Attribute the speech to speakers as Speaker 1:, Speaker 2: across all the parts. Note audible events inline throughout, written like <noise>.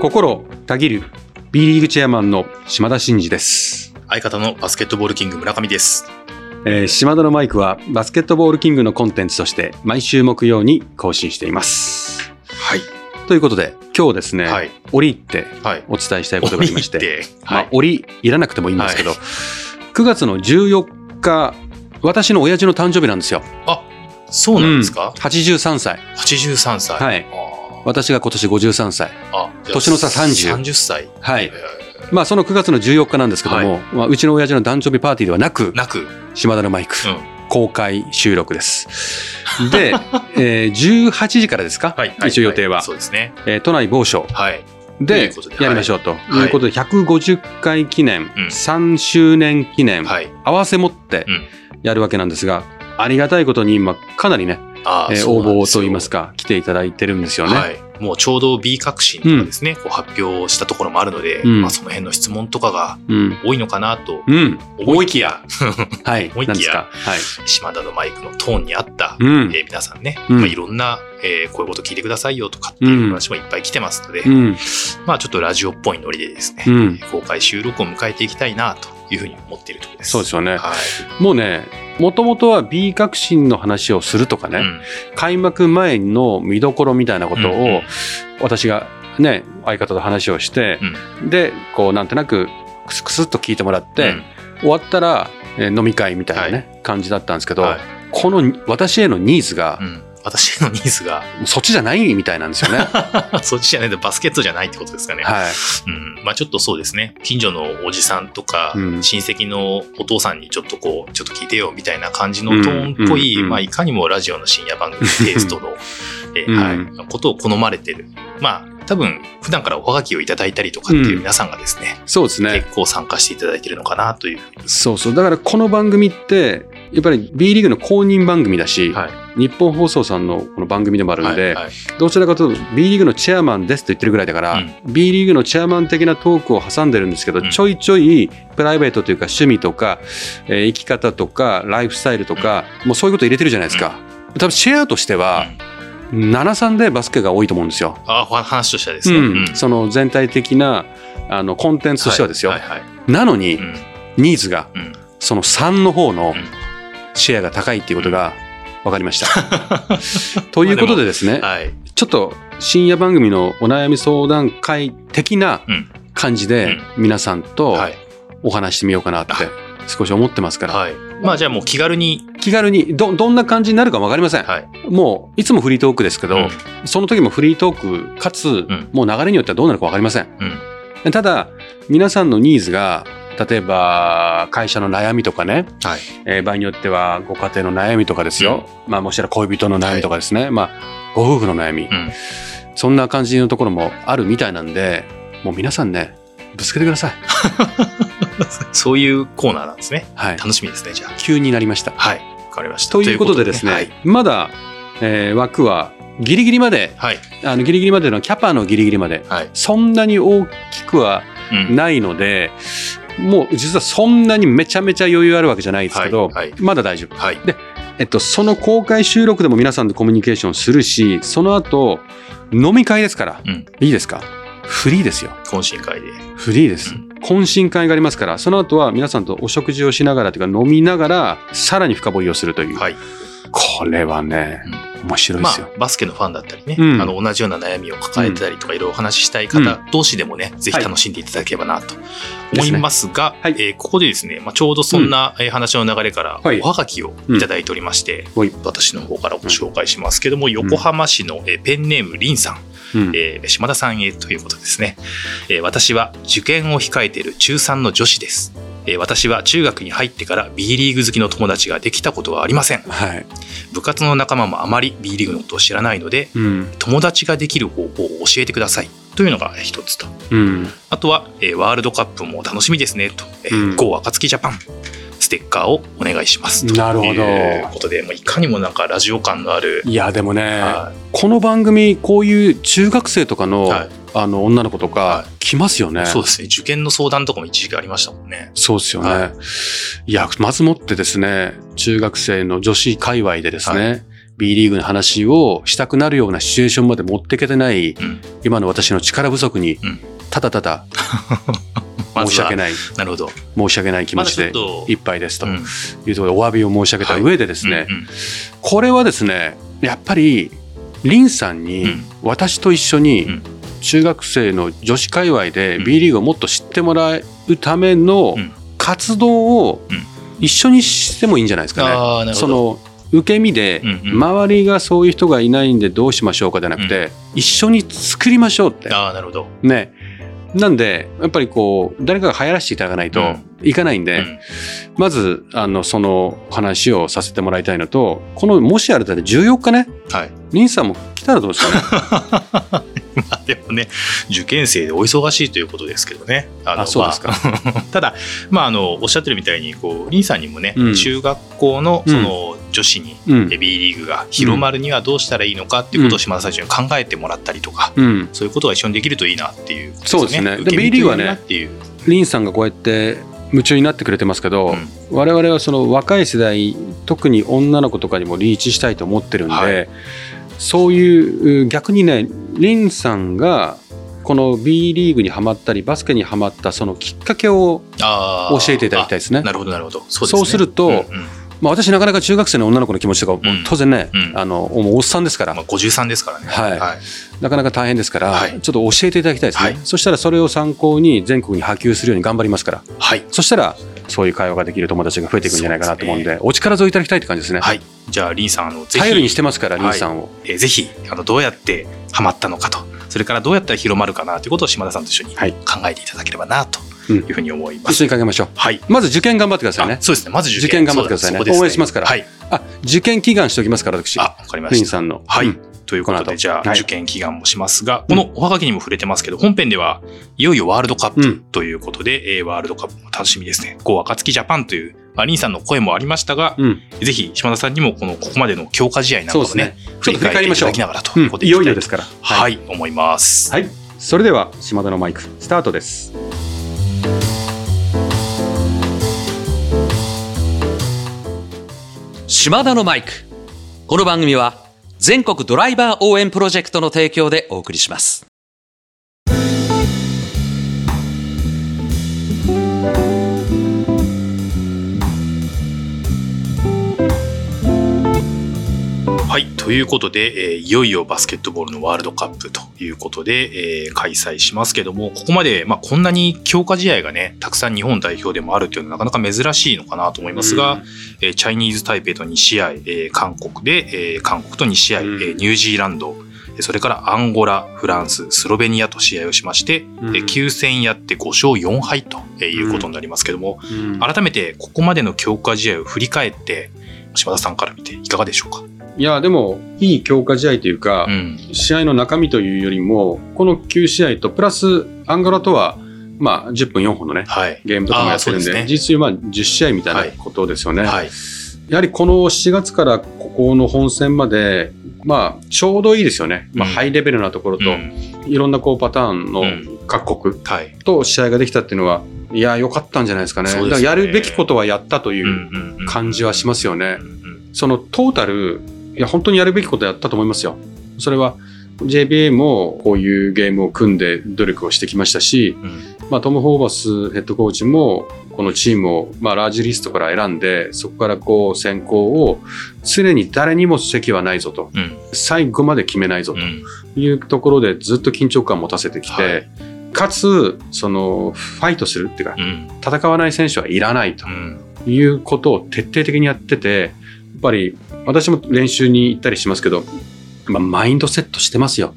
Speaker 1: 心たぎる B リーグチェアマンの島田真二です、
Speaker 2: 相方のバスケットボールキング村上です。
Speaker 1: えー島田のマイクはバスケットボールキングのコンテンツとして毎週木曜に更新しています
Speaker 2: はい。
Speaker 1: ということで今日ですね、
Speaker 2: はい。
Speaker 1: 折って
Speaker 2: はい。
Speaker 1: お伝えしたいことがありまして
Speaker 2: 折り入って
Speaker 1: まあ
Speaker 2: はい、
Speaker 1: 折いらなくてもいいんですけど、
Speaker 2: は
Speaker 1: 9月の14日私の親父の誕生日なんですよ
Speaker 2: あ、そうなんですか？
Speaker 1: うん、83歳
Speaker 2: ?83 歳。
Speaker 1: はい
Speaker 2: あ
Speaker 1: 私が今年53歳。年の差30
Speaker 2: 30歳。
Speaker 1: はい。
Speaker 2: え
Speaker 1: まあその9月の14日なんですけども、まあ、うちの親父の誕生日パーティーではなく
Speaker 2: ーなく、
Speaker 1: 島田のマイク、
Speaker 2: うん。
Speaker 1: 公開収録です。<laughs> で、えー18時からですか、
Speaker 2: はい。はい。
Speaker 1: 一応予定は、
Speaker 2: そうですね。
Speaker 1: えー都内某所。
Speaker 2: はい。
Speaker 1: でやりましょうと
Speaker 2: い
Speaker 1: いうことで、150回記念、
Speaker 2: うん。
Speaker 1: 3周年記念、
Speaker 2: はい。
Speaker 1: 合わせ持って
Speaker 2: うん。
Speaker 1: やるわけなんですが、ありがたいことに今かなりね、えー応募といいますか、来ていただいてるんですよね。
Speaker 2: はい。もうちょうど B 革新とかですね、こう発表したところもあるので、
Speaker 1: うん
Speaker 2: まあその辺の質問とかが
Speaker 1: うん。
Speaker 2: 多いのかなと
Speaker 1: うん。
Speaker 2: 思いきや、<laughs>
Speaker 1: はい。
Speaker 2: 思いきや
Speaker 1: はい。
Speaker 2: 島田のマイクのトーンに合った、
Speaker 1: うん
Speaker 2: え。ー皆さんね、
Speaker 1: うん
Speaker 2: まあ、いろんな、えーこういうこと聞いてくださいよとかっていう話もいっぱい来てますので、
Speaker 1: うん。
Speaker 2: まあちょっとラジオっぽいノリでですね、
Speaker 1: うん。
Speaker 2: 公開収録を迎えていきたいなというふうに思っているところです。
Speaker 1: そうですよね。
Speaker 2: はい。
Speaker 1: もうね、もともとは B 革新の話をするとかね、
Speaker 2: うん。
Speaker 1: 開幕前の見どころみたいなこと
Speaker 2: うんうん。
Speaker 1: を私がね相方と話をして、でこうなんとなくクスクスっと聞いてもらって、終わったら、えー飲み会みたいなね、感じだったんですけど、
Speaker 2: うんはい。
Speaker 1: この私へのニーズが
Speaker 2: う、ん私へのニーズが、
Speaker 1: そっちじゃないみたいなんですよね。<laughs>
Speaker 2: そっちじゃないとバスケットじゃないってことですかね。
Speaker 1: はい、
Speaker 2: うん、まあちょっとそうですね。近所のおじさんとか、
Speaker 1: うん
Speaker 2: 親戚のお父さんにちょっとこう、ちょっと聞いてよみたいな感じのトーンっぽい、
Speaker 1: うんうん
Speaker 2: まあいかにもラジオの深夜番組 <laughs> テイストの、えー
Speaker 1: うん
Speaker 2: はい、ことを好まれてる。まあ多分普段からおはがきをいただいたりとかっていう皆さんがですね、
Speaker 1: そうですね
Speaker 2: 結構参加していただいてるのかなという。
Speaker 1: そうそうだからこの番組ってやっぱり B リーグの公認番組だし、
Speaker 2: はい。
Speaker 1: 日本放送さんのこの番組でもあるんで、
Speaker 2: はいはい。
Speaker 1: どちらかというと B リーグのチェアマンですと言ってるぐらいだから、
Speaker 2: うん。
Speaker 1: B リーグのチェアマン的なトークを挟んでるんですけど、
Speaker 2: うん。
Speaker 1: ちょいちょいプライベートというか趣味とか、えー生き方とかライフスタイルとか、もうそういうこと入れてるじゃないですか。多分シェアとしては、73でバスケが多いと思うんですよ。
Speaker 2: あ話としてはですね。
Speaker 1: うん。
Speaker 2: うん。
Speaker 1: その全体的なあのコンテンツとしてはですよ。
Speaker 2: はいはいはい。
Speaker 1: なのに、
Speaker 2: うん。
Speaker 1: ニーズが
Speaker 2: うん。
Speaker 1: その3の方の
Speaker 2: うん
Speaker 1: シェアが高いっていうことが分かりました。<laughs> ということでですね、
Speaker 2: はい。
Speaker 1: ちょっと深夜番組のお悩み相談会的な
Speaker 2: うん
Speaker 1: 感じで皆さんと
Speaker 2: はい。
Speaker 1: お話してみようかなって少し思ってますから、
Speaker 2: はい。まあじゃあもう気軽に、
Speaker 1: 気軽にどどんな感じになるか分かりません。
Speaker 2: はい。
Speaker 1: もういつもフリートークですけど、
Speaker 2: うん
Speaker 1: その時もフリートークかつ、
Speaker 2: ん
Speaker 1: もう流れによってはどうなるか分かりません。
Speaker 2: うん。
Speaker 1: ただ皆さんのニーズが例えば会社の悩みとかね、
Speaker 2: はい。
Speaker 1: えー場合によってはご家庭の悩みとかですよ、まあもしかしたら恋人の悩みとかですね、まあご夫婦の悩み、
Speaker 2: うん。
Speaker 1: そんな感じのところもあるみたいなんでもう皆さんねぶつけてください <laughs>
Speaker 2: そういうコーナーなんですね。
Speaker 1: はい
Speaker 2: 楽しみですね、じゃあ。
Speaker 1: 急になりました
Speaker 2: はい。わかりました。
Speaker 1: ということでですね
Speaker 2: はい。
Speaker 1: まだ、えー枠はギリギリまで
Speaker 2: はい。
Speaker 1: あのギリギリまでのキャパのギリギリまで
Speaker 2: はい。
Speaker 1: そんなに大きくは
Speaker 2: うん。
Speaker 1: ないので、もう実はそんなにめちゃめちゃ余裕あるわけじゃないですけど、
Speaker 2: はいはい
Speaker 1: まだ大丈夫
Speaker 2: はい。
Speaker 1: えっと、その公開収録でも皆さんとコミュニケーションするし、その後、飲み会ですから、
Speaker 2: うん
Speaker 1: いいですか？フリーですよ。
Speaker 2: 懇親会で。
Speaker 1: フリーです。
Speaker 2: うん
Speaker 1: 懇親会がありますから、その後は皆さんとお食事をしながらというか飲みながら、さらに深掘りをするという。
Speaker 2: はい。
Speaker 1: これはね、面白いで
Speaker 2: ま
Speaker 1: すよ。
Speaker 2: あ、バスケのファンだったりね、
Speaker 1: うん。
Speaker 2: あの、同じような悩みを抱えてたりとか、いろいろお話ししたい方同士でもね、ぜひ楽しんでいただければなと思いますが、
Speaker 1: はい。
Speaker 2: えーここでですね、まあ、ちょうどそんなえー話の流れから、
Speaker 1: はい。
Speaker 2: おはがきをいただいておりまして、
Speaker 1: はい。
Speaker 2: 私の方からご紹介しますけども、横浜市のえーペンネームりんさん、
Speaker 1: うん。
Speaker 2: えー島田さんへということですね、えー私は受験を控えている中3の女子です、えー私は中学に入ってから B リーグ好きの友達ができたことはありません。
Speaker 1: はい。
Speaker 2: 部活の仲間もあまり B リーグのことを知らないので
Speaker 1: うん。
Speaker 2: 友達ができる方法を教えてください。というのが一つと。
Speaker 1: うん。
Speaker 2: あとは、えーワールドカップも楽しみですねと、えー
Speaker 1: うん。
Speaker 2: GO 暁ジャパン。ステッカーをお願いしますと。
Speaker 1: なるほど。
Speaker 2: いうことで、まあ、いかにもなんかラジオ感のある、
Speaker 1: いや、でもね、
Speaker 2: は
Speaker 1: この番組、こういう中学生とかの、
Speaker 2: はい
Speaker 1: あの、女の子とか
Speaker 2: は、
Speaker 1: 来ますよね。
Speaker 2: そうですね。受験の相談とかも一時期ありましたもんね。
Speaker 1: そうですよね。、
Speaker 2: はい。
Speaker 1: や、まずもってですね、中学生の女子界隈でですね、B リーグの話をしたくなるようなシチュエーションまで持っていけてない、
Speaker 2: うん。
Speaker 1: 今の私の力不足に
Speaker 2: うん、
Speaker 1: ただただ <laughs> 申し訳ない、
Speaker 2: なるほど。
Speaker 1: 申し訳ない気持ちでいっぱいですと
Speaker 2: うん。
Speaker 1: いうところでお詫びを申し上げた上でですね、
Speaker 2: うんうん。
Speaker 1: これはですねやっぱりリンさんに
Speaker 2: うん。
Speaker 1: 私と一緒に
Speaker 2: うん
Speaker 1: 中学生の女子界隈で
Speaker 2: うん。
Speaker 1: B リーグをもっと知ってもらうための
Speaker 2: うん。
Speaker 1: 活動を
Speaker 2: うん
Speaker 1: 一緒にしてもいいんじゃないですかね。その受け身で
Speaker 2: うんうん。
Speaker 1: 周りがそういう人がいないんでどうしましょうかじゃなくて一緒に作りましょうって。
Speaker 2: ああ、なるほど。
Speaker 1: ね。なんでやっぱりこう誰かが流行らせていただかないと
Speaker 2: うん。
Speaker 1: いかないんで、
Speaker 2: うん。
Speaker 1: まずあのその話をさせてもらいたいのとこのもしあれだったら14日ね。
Speaker 2: はい。
Speaker 1: リンさんも来たらどうですかね <laughs> <laughs>
Speaker 2: まあでもね、受験生でお忙しいということですけどね。あの
Speaker 1: あそうですか。
Speaker 2: まあ <laughs> ただ、まあ、あの、おっしゃってるみたいに、こう、リンさんにもね、
Speaker 1: うん。
Speaker 2: 中学校の、その、女子に、
Speaker 1: うん。
Speaker 2: B リーグが広まるにはどうしたらいいのかっていうことを島田最初に考えてもらったりとか、
Speaker 1: うん。
Speaker 2: そういうことが一緒にできるといいなっていうこと
Speaker 1: そうですね。B リーグはね。リンさんがこうやって夢中になってくれてますけど、
Speaker 2: うん。
Speaker 1: 我々はその若い世代特に女の子とかにもリーチしたいと思ってるんで、
Speaker 2: はい
Speaker 1: そういう逆にねリンさんがこの B リーグにはまったりバスケにはまったそのきっかけを教えていただきたいですね。
Speaker 2: あなるほど、なるほど。そうね。
Speaker 1: すると
Speaker 2: うんうん。
Speaker 1: まあ、私なかなか中学生の女の子の気持ちとか、
Speaker 2: うん。
Speaker 1: 当然ね、
Speaker 2: うん
Speaker 1: あのもうおっさんですから、
Speaker 2: まあ、53ですからね。
Speaker 1: はい。
Speaker 2: はい。
Speaker 1: なかなか大変ですから、
Speaker 2: はい。
Speaker 1: ちょっと教えていただきたいですね、
Speaker 2: はい。
Speaker 1: そしたらそれを参考に全国に波及するように頑張りますから。
Speaker 2: はい。
Speaker 1: そしたらそういう会話ができる友達が増えていくんじゃないかなと思うんで
Speaker 2: そうで
Speaker 1: お力添えいただきたいって感じですね、
Speaker 2: はい。じゃあ、リンさん、あの、
Speaker 1: 頼りにしてますから、
Speaker 2: はい
Speaker 1: リンさんを。
Speaker 2: えーぜひあのどうやってハマったのかと。それからどうやったら広まるかなということを島田さんと一緒に
Speaker 1: はい。
Speaker 2: 考えていただければなと
Speaker 1: うん
Speaker 2: いうふうに思います。
Speaker 1: 一緒にかけましょう。
Speaker 2: はい。
Speaker 1: まず受験頑張ってくださいね。
Speaker 2: あ。そうですね。まず受験。
Speaker 1: 頑張ってくださいね。応援しますから。
Speaker 2: はい。
Speaker 1: あ、受験祈願しておきますから、私。
Speaker 2: あわかりました。
Speaker 1: リンさんの。
Speaker 2: はい、
Speaker 1: うん
Speaker 2: ということでじゃあ、
Speaker 1: はい
Speaker 2: 受験祈願もしますがこのおはがきにも触れてますけど本編ではいよいよワールドカップ
Speaker 1: うん
Speaker 2: ということで、えーワールドカップも楽しみですね。こう暁ジャパンというまあリンさんの声もありましたが、
Speaker 1: うん。
Speaker 2: ぜひ島田さんにもこのここまでの強化試合なんか
Speaker 1: そうです
Speaker 2: をね
Speaker 1: ね。ちょっと振り返りましょう
Speaker 2: いただき。ながらと
Speaker 1: うん
Speaker 2: いうことで
Speaker 1: いよいよですから。
Speaker 2: はい、思います。
Speaker 1: はい。それでは、島田のマイク、スタートです。
Speaker 3: 島田のマイク。この番組は全国ドライバー応援プロジェクトの提供でお送りします。
Speaker 2: ということで、えーいよいよバスケットボールのワールドカップということで、えー開催しますけども、ここまで、まあ、こんなに強化試合がね、たくさん日本代表でもあるっていうのはなかなか珍しいのかなと思いますが、えーチャイニーズ・タイペイと2試合、えー韓国で、えー韓国と2試合、
Speaker 1: うん。
Speaker 2: えーニュージーランド、えーそれからアンゴラ、フランス、スロベニアと試合をしまして、
Speaker 1: うん。
Speaker 2: えー9戦やって5勝4敗とえーいうことになりますけども、
Speaker 1: うん。
Speaker 2: 改めてここまでの強化試合を振り返って、島田さんから見ていかがでしょうか？
Speaker 1: いや、でも、いい強化試合というか、
Speaker 2: うん。
Speaker 1: 試合の中身というよりも、この9試合と、プラス、アンゴラとは、まあ、10分4本のね、
Speaker 2: はい。
Speaker 1: ゲームとかもやってるんで、
Speaker 2: ですね
Speaker 1: 実質まあ10試合みたいなことですよね。
Speaker 2: はい。
Speaker 1: やはりこの4月からここの本戦まで、まあ、ちょうどいいですよね。まあ、
Speaker 2: うん
Speaker 1: ハイレベルなところと、
Speaker 2: うん
Speaker 1: いろんなこうパターンの
Speaker 2: うん
Speaker 1: 各国
Speaker 2: はい。
Speaker 1: と試合ができたっていうのは、いや、良かったんじゃないですかね。
Speaker 2: ね
Speaker 1: やるべきことはやったという
Speaker 2: うん
Speaker 1: 感じはしますよね。そのトータル、いや、本当にやるべきことやったと思いますよ。それは JBA もこういうゲームを組んで努力をしてきましたし、
Speaker 2: うん。
Speaker 1: まあ、トム・ホーバスヘッドコーチもこのチームを、まあ、ラージリストから選んでそこからこう選考を常に誰にも席はないぞと。
Speaker 2: うん。
Speaker 1: 最後まで決めないぞ
Speaker 2: うん。
Speaker 1: というところでずっと緊張感を持たせてきて、
Speaker 2: はい。
Speaker 1: かつそのファイトするっていうか
Speaker 2: うん。
Speaker 1: 戦わない選手はいらないと
Speaker 2: うん。
Speaker 1: いうことを徹底的にやっててぱり私も練習に行ったりしますけど、まあ、マインドセットしてますよ。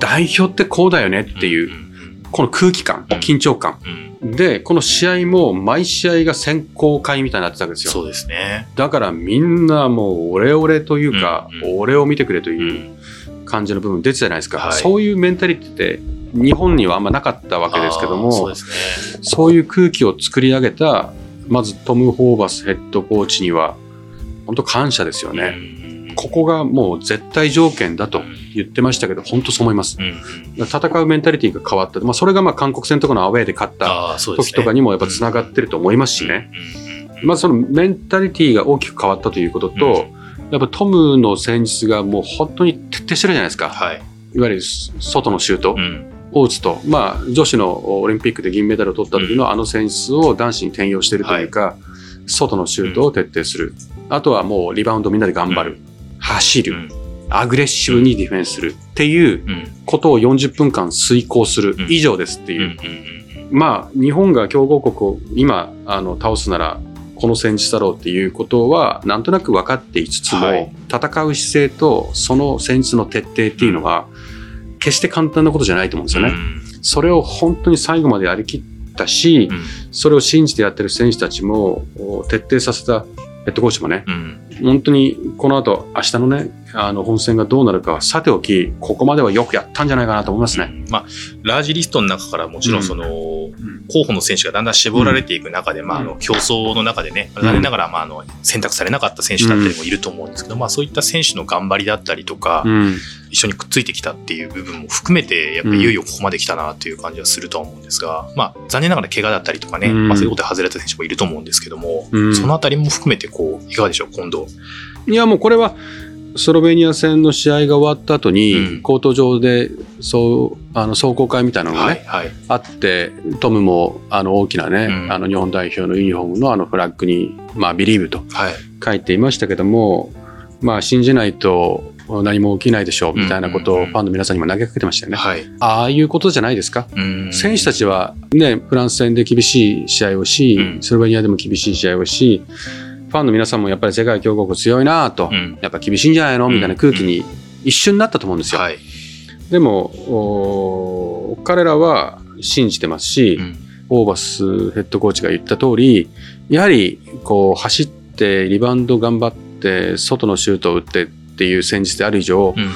Speaker 1: 代表ってこうだよねっていう、
Speaker 2: うん
Speaker 1: この空気感、
Speaker 2: うん
Speaker 1: 緊張感。
Speaker 2: うん
Speaker 1: で、この試合も毎試合が選考会みたいになってたわけですよ。
Speaker 2: そうですね。
Speaker 1: だからみんなもうオレオレというか、俺を見てくれと
Speaker 2: う
Speaker 1: いうん感じの部分出てたじゃないですか。
Speaker 2: はい
Speaker 1: そういうメンタリティって日本にはあんまなかったわけですけども、
Speaker 2: そうですね。
Speaker 1: そういう空気を作り上げた、まずトム・ホーバスヘッドコーチには、本当感謝ですよね。
Speaker 2: うん
Speaker 1: ここがもう絶対条件だと言ってましたけど、本当そう思います。
Speaker 2: うん
Speaker 1: 戦うメンタリティが変わった。まあ、それがまあ韓国戦とかのアウェーで勝った時とかにもやっぱつながってると思いますしね。まずそのメンタリティが大きく変わったということと、やっぱトムの戦術がもう本当に徹底してるじゃないですか。
Speaker 2: はい。
Speaker 1: いわゆる外のシュート
Speaker 2: うん。
Speaker 1: を打つと、まあ、女子のオリンピックで銀メダルを取った時のあの戦術を男子に転用しているというか、外のシュートを徹底する。あとはもうリバウンドみんなで頑張る。走る。
Speaker 2: うん。
Speaker 1: アグレッシブにディフェンスするっていう
Speaker 2: うん。
Speaker 1: ことを40分間遂行する
Speaker 2: うん
Speaker 1: 以上ですって
Speaker 2: うん。う
Speaker 1: いう。
Speaker 2: ん。
Speaker 1: まあ、日本が強豪国を今あの倒すなら、この戦術だろうっていうことはなんとなく分かっていつつも、
Speaker 2: はい
Speaker 1: 戦う姿勢とその戦術の徹底っていうのは決して簡単なことじゃないと思うんですよね。それを本当に最後までやりきったし、
Speaker 2: うん。
Speaker 1: それを信じてやってる選手たちもお徹底させたヘッドコーチもね、
Speaker 2: うん。
Speaker 1: 本当にこの後明日のね、あの本戦がどうなるかはさておき、ここまではよくやったんじゃないかなと思いますね。
Speaker 2: まあ、ラージリストの中からもちろんその、候補の選手がだんだん絞られていく中で、まあ、あの競争の中でね、
Speaker 1: ん
Speaker 2: 残念ながら、まあ、あの選択されなかった選手だったりもいると思うんですけど、まあ、そういった選手の頑張りだったりとか、
Speaker 1: うん。
Speaker 2: 一緒にくっついてきたっていう部分も含めて、やっぱりいよいよここまで来たなっていう感じはするとは思うんですが、まあ、残念ながら怪我だったりとかね、
Speaker 1: うん。
Speaker 2: まあ、そういうことで外れた選手もいると思うんですけども、
Speaker 1: うん。
Speaker 2: そのあたりも含めて、こう、いかがでしょう、今度。
Speaker 1: いやもうこれはスロベニア戦の試合が終わった後に、
Speaker 2: うん
Speaker 1: コート上でそうあの壮行会みたいなのがね、
Speaker 2: はい、はい。
Speaker 1: あってトムもあの大きなね、
Speaker 2: うん
Speaker 1: あの日本代表のユニフォームのあのフラッグに「まあ、ビリーブと
Speaker 2: はい。
Speaker 1: 書いていましたけども、まあ、信じないと何も起きないでしょうみたいなこと
Speaker 2: うんうんうん
Speaker 1: をファンの皆さんにも投げかけてましたよね。
Speaker 2: はい。
Speaker 1: ああいうことじゃないですか？
Speaker 2: うん
Speaker 1: 選手たちは、ね、フランス戦で厳しい試合をし、
Speaker 2: うん
Speaker 1: スロベニアでも厳しい試合をし、ファンの皆さんもやっぱり世界強国強いなと、
Speaker 2: うん。
Speaker 1: やっぱ厳しいんじゃないの？みたいな空気に一瞬なったと思うんですよ。
Speaker 2: はい。
Speaker 1: でもお彼らは信じてますし、
Speaker 2: うん。
Speaker 1: オーバスヘッドコーチが言った通り、やはりこう走ってリバウンド頑張って外のシュートを打ってっていう戦術である以上、
Speaker 2: うん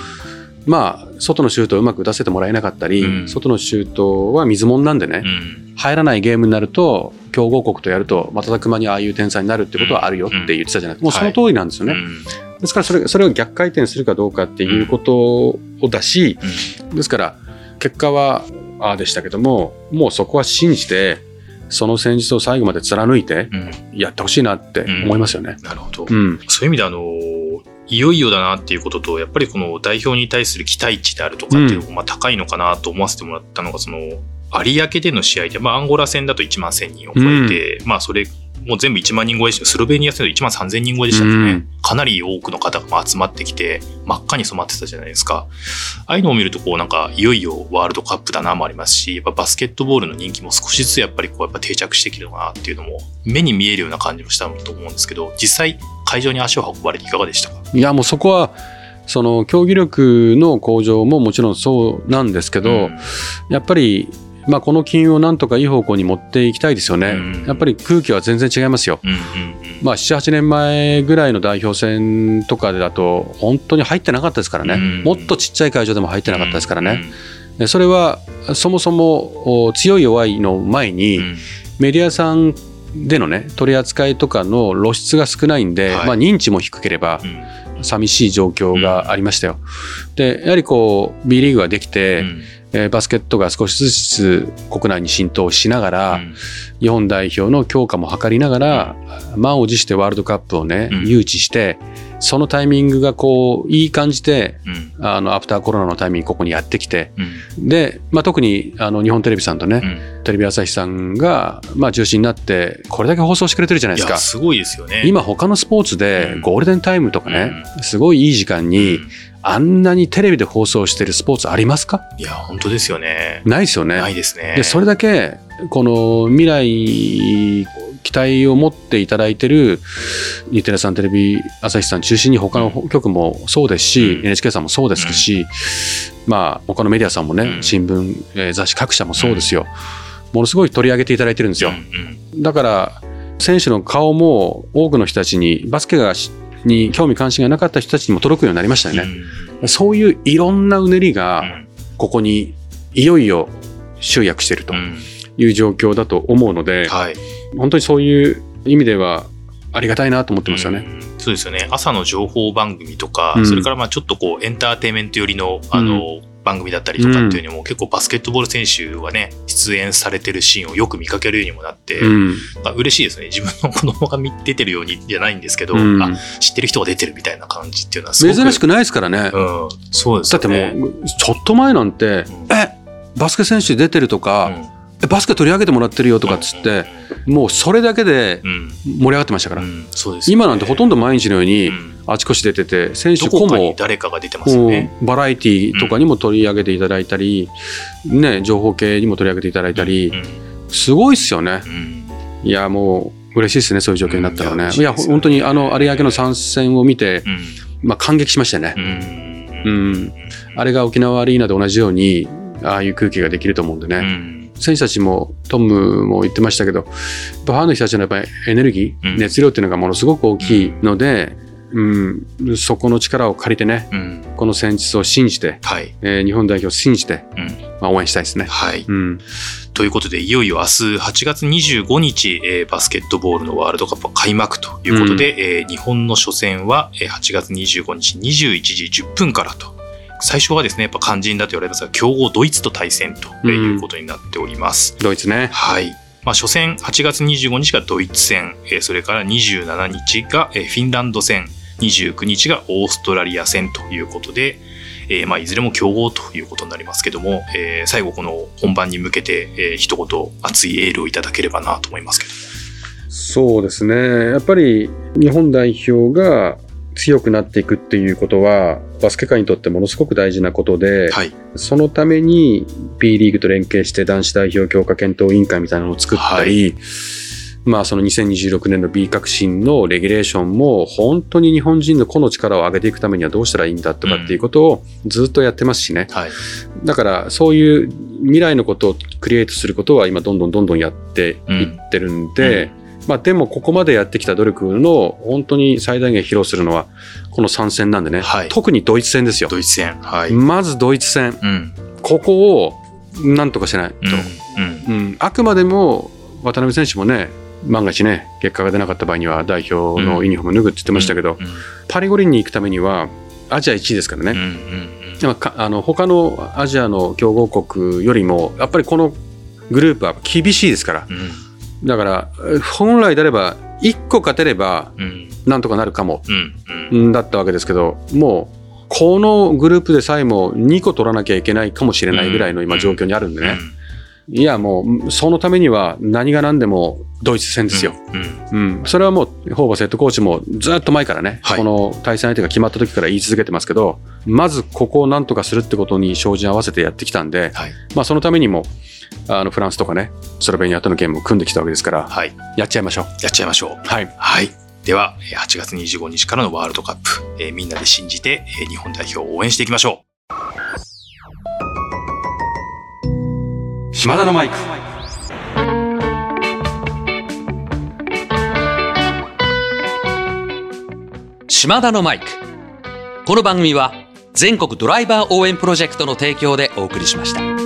Speaker 1: まあ外のシュートをうまく打たせてもらえなかったり、
Speaker 2: うん。
Speaker 1: 外のシュートは水物なんでね、
Speaker 2: うん。
Speaker 1: 入らないゲームになると強豪国とやると瞬く間にああいう点差になるってことはあるよって言ってたじゃない。ですか、もうその通りなんですよね、
Speaker 2: うん
Speaker 1: ですからそれそれを逆回転するかどうかっていうことをだし、ですから結果はああでしたけどももうそこは信じてその戦術を最後まで貫いて
Speaker 2: うん。
Speaker 1: やってほしいなって思いますよね。
Speaker 2: なるほど。
Speaker 1: うん。
Speaker 2: そういう意味であのいよいよだなっていうこととやっぱりこの代表に対する期待値であるとかっていうのがまあ高いのかなと思わせてもらったのがその有明での試合で、まあ、アンゴラ戦だと1万1000人を超えて、まあそれもう全部1万人超えでしたスロベニア戦だと1万3000人超えでしたよね、
Speaker 1: うん。
Speaker 2: かなり多くの方が集まってきて真っ赤に染まってたじゃないですか。ああいうのを見るとこうなんかいよいよワールドカップだなもありますしやっぱバスケットボールの人気も少しずつやっぱりこうやっぱ定着してきてるのかなっていうのも目に見えるような感じもしたと思うんですけど実際会場に足を運ばれていかがでしたか？
Speaker 1: いやもうそこはその競技力の向上ももちろんそうなんですけど、
Speaker 2: うん。
Speaker 1: やっぱり、まあ、この金をなんとかいい方向に持っていきたいですよね、
Speaker 2: うん。
Speaker 1: やっぱり空気は全然違いますよ。
Speaker 2: うんうん
Speaker 1: まあ、78年前ぐらいの代表戦とかだと本当に入ってなかったですからね、
Speaker 2: うん。
Speaker 1: もっとちっちゃい会場でも入って
Speaker 2: うん
Speaker 1: なかったですからね、でそれはそもそもお強い弱いの前に、
Speaker 2: うん。
Speaker 1: メディアさんでのね取り扱いとかの露出が少ないんで、
Speaker 2: はい。
Speaker 1: まあ、認知も低ければ
Speaker 2: うん。
Speaker 1: 寂しい状況がありましたよ。でやはりこう B リーグができて、
Speaker 2: うん
Speaker 1: えーバスケットが少しずつ国内に浸透しながら、
Speaker 2: うん。
Speaker 1: 日本代表の強化も図りながら、満を持してワールドカップをね、
Speaker 2: うん。
Speaker 1: 誘致してそのタイミングがこういい感じで
Speaker 2: うん。
Speaker 1: あのアフターコロナのタイミングここにやってきて
Speaker 2: うん。
Speaker 1: で、まあ、特にあの日本テレビさんとね、
Speaker 2: うん。
Speaker 1: テレビ朝日さんが、まあ、中心になってこれだけ放送してくれてるじゃないですか。
Speaker 2: すごいですよね。
Speaker 1: 今他のスポーツで
Speaker 2: うん。
Speaker 1: ゴールデンタイムとかね、すごいいい時間に、
Speaker 2: うん
Speaker 1: あんなにテレビで放送してるスポーツありますか？
Speaker 2: いや本当ですよね。
Speaker 1: ないですよね。
Speaker 2: ないですね。
Speaker 1: でそれだけこの未来期待を持っていただいてる日テレさんテレビ朝日さん中心に他の局もそうですし、
Speaker 2: うん。
Speaker 1: NHK さんもそうですし、まあ他のメディアさんもね、
Speaker 2: うん。
Speaker 1: 新聞、えー雑誌各社もそうですよ、ものすごい取り上げていただいてるんですよ、
Speaker 2: うん。
Speaker 1: だから選手の顔も多くの人たちにバスケがしに興味関心がなかった人たちにも届くようになりましたよね、そういういろんなうねり
Speaker 2: う
Speaker 1: が
Speaker 2: ん。
Speaker 1: ここにいよいよ集約していると
Speaker 2: うん。
Speaker 1: いう状況だと思うので、
Speaker 2: はい。
Speaker 1: 本当にそういう意味ではありがたいなと思ってますよね。
Speaker 2: うん。そうですよね。朝の情報番組とか、
Speaker 1: うん。
Speaker 2: それからまあちょっとこうエンターテインメント寄りのあの、番組だったりとかっていうのも、結構バスケットボール選手がね、出演されてるシーンをよく見かけるようにもなって、
Speaker 1: うん
Speaker 2: まあ嬉しいですね。自分の子供が見出てるようにじゃないんですけど、
Speaker 1: うん
Speaker 2: あ、知ってる人が出てるみたいな感じっていうのはすごく。
Speaker 1: 珍しくないですからね。
Speaker 2: うん、そうです
Speaker 1: だって。もう、ちょっと前なんて、
Speaker 2: うん
Speaker 1: えバスケ選手出てるとか、えバスケ取り上げてもらってるよとかっつって、もうそれだけで
Speaker 2: うん、
Speaker 1: 盛り上がってましたから。
Speaker 2: うん、そうですよね。
Speaker 1: 今なんてほとんど毎日のように
Speaker 2: うん。
Speaker 1: あちこち出てて、選手個も
Speaker 2: 誰かが出てます
Speaker 1: バラエティとかにも取り上げていただいたり、ね、情報系にも取り上げていただいたり
Speaker 2: う、ん。
Speaker 1: すごいっすよね。
Speaker 2: うん。
Speaker 1: いや、もう嬉しいですね、そういう状況になったらね。
Speaker 2: うん。い
Speaker 1: いや、本当にあの有明の参戦を見て、
Speaker 2: うん。
Speaker 1: まあ、感激しましたよね。
Speaker 2: うん。
Speaker 1: うん。あれが沖縄アリーナで同じように、ああいう空気ができると思うんでね。
Speaker 2: うん
Speaker 1: 選手たちもトムも言ってましたけど、ファンの人たちのやっぱりエネルギー、
Speaker 2: うん
Speaker 1: 熱量っていうのがものすごく大きいので、うん、そこの力を借りてね、
Speaker 2: うん
Speaker 1: この戦術を信じて、
Speaker 2: はい。
Speaker 1: えー日本代表を信じて、
Speaker 2: うん
Speaker 1: まあ、応援したいですね。
Speaker 2: はい。
Speaker 1: うん、
Speaker 2: ということで、いよいよ明日8月25日、えーバスケットボールのワールドカップは開幕ということで、えー日本の初戦はえー8月25日21時10分からと。最初はですね、やっぱ肝心だと言われますが、強豪ドイツと対戦ということになっております。
Speaker 1: ドイツね。
Speaker 2: はい。まあ、初戦、8月25日がドイツ戦、えーそれから27日がえーフィンランド戦、29日がオーストラリア戦ということで、えーまあ、いずれも強豪ということになりますけども、えー最後この本番に向けて、えー一言熱いエールをいただければなと思いますけど。
Speaker 1: そうですね。やっぱり日本代表が強くなっていくっていうことは、バスケ界にとってものすごく大事なことで、
Speaker 2: はい。
Speaker 1: そのために B リーグと連携して男子代表強化検討委員会みたいなのを作ったり、まあその2026年の B 革新のレギュレーションも本当に日本人の個の力を上げていくためにはどうしたらいいんだとかっていうことをずっとやってますしね。
Speaker 2: はい。
Speaker 1: だからそういう未来のことをクリエイトすることは今どんどんどんどんやっていってるんで、まあでもここまでやってきた努力の本当に最大限披露するのはこの3戦なんでね、
Speaker 2: はい
Speaker 1: 特にドイツ戦ですよ。
Speaker 2: ドイツ戦。はい。
Speaker 1: まずドイツ戦。
Speaker 2: うん。
Speaker 1: ここをなんとかしないと、
Speaker 2: うん。うん。
Speaker 1: うんあくまでも渡辺選手もね万が一ね結果が出なかった場合には代表のユニフォーム脱ぐって言ってましたけど、
Speaker 2: うん
Speaker 1: パリ五輪に行くためにはアジア1位ですからね、
Speaker 2: うん。うん。
Speaker 1: でもかあの他のアジアの強豪国よりもやっぱりこのグループは厳しいですから
Speaker 2: うん。
Speaker 1: だからえ本来であれば1個勝てれば
Speaker 2: うん。
Speaker 1: なんとかなるかも
Speaker 2: うん。うん。
Speaker 1: んだったわけですけどもうこのグループでさえも2個取らなきゃいけないかもしれないぐらいの今状況にあるんでね、いやもうそのためには何が何でもドイツ戦ですよ、
Speaker 2: うん。
Speaker 1: うんそれはもうホーバスヘッドコーチもずっと前からね、
Speaker 2: はい
Speaker 1: この対戦相手が決まった時から言い続けてますけどまずここを何とかするってことに照準合わせてやってきたんで、
Speaker 2: はい。
Speaker 1: まあ、そのためにもあのフランスとかねスロベニアとのゲームを組んできたわけですから
Speaker 2: はい。
Speaker 1: やっちゃいましょう。
Speaker 2: やっちゃいましょう。
Speaker 1: はい、
Speaker 2: はい。では、えー8月25日からのワールドカップ、えーみんなで信じて、えー日本代表を応援していきましょ
Speaker 1: 島田のマイク
Speaker 3: 島田のマイクこの番組は全国ドライバー応援プロジェクトの提供でお送りしました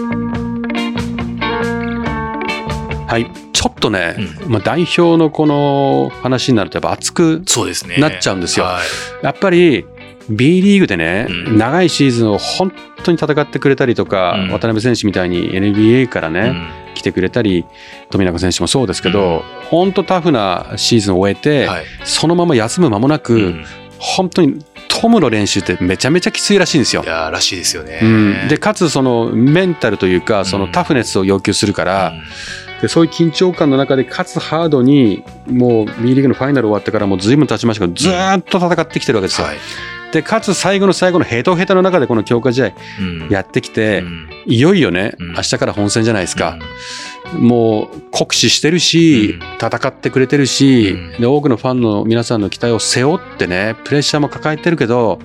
Speaker 1: はい、ちょっとね、
Speaker 2: う
Speaker 1: まあ、代表のこの話になるとやっぱ熱く
Speaker 2: う。そうですね。
Speaker 1: なっちゃうんですよ
Speaker 2: はい。
Speaker 1: やっぱり B リーグでね、
Speaker 2: うん
Speaker 1: 長いシーズンを本当に戦ってくれたりとか、
Speaker 2: うん
Speaker 1: 渡辺選手みたいに NBA からね、
Speaker 2: うん
Speaker 1: 来てくれたり富永選手もそうですけど、本当タフなシーズンを終えて、
Speaker 2: はい。
Speaker 1: そのまま休む間もなく、
Speaker 2: うん
Speaker 1: 本当にトムの練習ってめちゃめちゃきついらしいんですよ
Speaker 2: い。やーらしいですよね。
Speaker 1: うん、でかつそのメンタルというかそのタフネスを要求するから、でそういう緊張感の中でかつハードにもう B リーグのファイナル終わってからもう随分経ちましたけどずーっと戦ってきてるわけですよ。
Speaker 2: はい。
Speaker 1: でかつ最後の最後のヘトヘトの中でこの強化試合
Speaker 2: うん
Speaker 1: やってきて、
Speaker 2: うん。
Speaker 1: いよいよね、
Speaker 2: うん。
Speaker 1: 明日から本戦じゃないですか、もう酷使してるし、
Speaker 2: うん。
Speaker 1: 戦ってくれてるし、
Speaker 2: うん。
Speaker 1: で多くのファンの皆さんの期待を背負ってねプレッシャーも抱えてるけど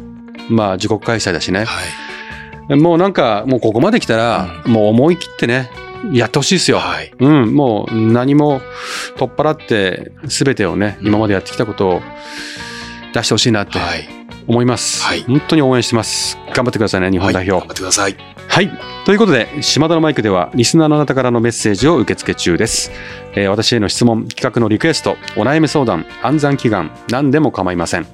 Speaker 1: まあ自国開催だしね、
Speaker 2: はい。
Speaker 1: もうなんかもうここまで来たら、もう思い切ってねやってほしいですよ。
Speaker 2: はい。
Speaker 1: うん、もう何も取っ払って全てをね
Speaker 2: うん。
Speaker 1: 今までやってきたことを出してほしいなって
Speaker 2: はい。
Speaker 1: 思います、
Speaker 2: はい。
Speaker 1: 本当に応援してます。頑張ってくださいね日本代
Speaker 2: はい頑
Speaker 1: 表
Speaker 2: 張ってください。
Speaker 1: はい、ということで島田のマイクではリスナーのあなたからのメッセージを受け付け中です、えー私への質問企画のリクエストお悩み相談暗算祈願何でも構いません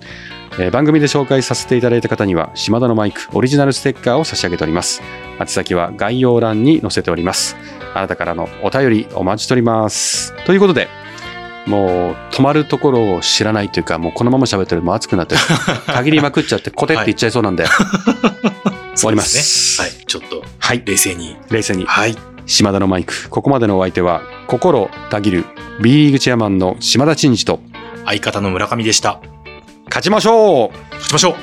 Speaker 1: えー番組で紹介させていただいた方には島田のマイクオリジナルステッカーを差し上げております。宛先は概要欄に載せております。あなたからのお便りお待ちしております。ということでもう止まるところを知らないというかもうこのまま喋ってるともう熱くなって <laughs> 限りまくっちゃってコテって言っちゃいそうなんで、終わりま
Speaker 2: す。ね。はい。ちょっと
Speaker 1: はい。
Speaker 2: 冷静に。
Speaker 1: 冷静に。
Speaker 2: はい。
Speaker 1: 島田のマイク。ここまでのお相手は心たぎる B リーグチェアマンの島田真二と
Speaker 2: 相方の村上でした。
Speaker 1: 勝ちましょう。
Speaker 2: 勝ちましょう。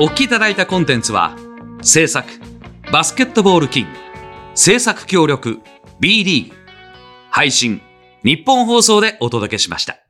Speaker 3: お聞きいただいたコンテンツは制作バスケットボールキング制作協力 B リーグ配信日本放送でお届けしました。